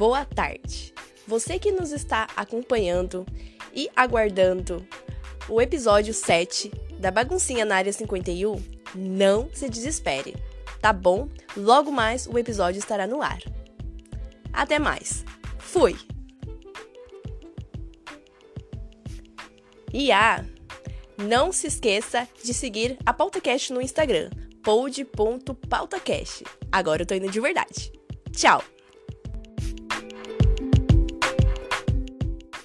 boa tarde. Você que nos está acompanhando e aguardando o episódio 7 da Baguncinha na Área 51, não se desespere, tá bom? Logo mais o episódio estará no ar. Até mais. Fui! E ah, não se esqueça de seguir a PautaCast no Instagram, pod.pautacast. Agora eu tô indo de verdade. Tchau!